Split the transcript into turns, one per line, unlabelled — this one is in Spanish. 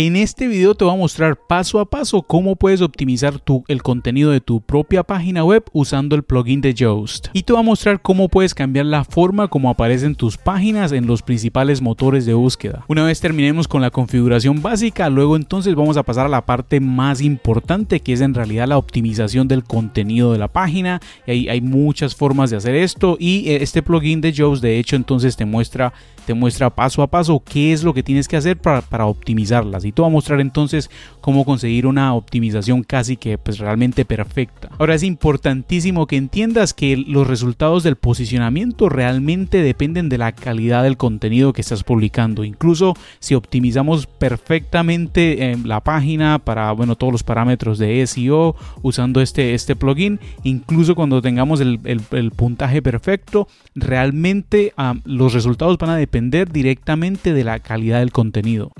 En este video te voy a mostrar paso a paso cómo puedes optimizar el contenido de tu propia página web usando el plugin de Yoast. Y te voy a mostrar cómo puedes cambiar la forma como aparecen tus páginas en los principales motores de búsqueda. Una vez terminemos con la configuración básica, luego entonces vamos a pasar a la parte más importante que es en realidad la optimización del contenido de la página. Hay muchas formas de hacer esto y eh, este plugin de Yoast de hecho entonces te muestra te muestra paso a paso qué es lo que tienes que hacer para, para optimizarlas y te voy a mostrar entonces cómo conseguir una optimización casi que pues realmente perfecta. Ahora es importantísimo que entiendas que los resultados del posicionamiento realmente dependen de la calidad del contenido que estás publicando. Incluso si optimizamos perfectamente eh, la página para bueno todos los parámetros de SEO usando este, este plugin, incluso cuando tengamos el, puntaje perfecto, realmente ah, los resultados van a depender directamente de la calidad del contenido.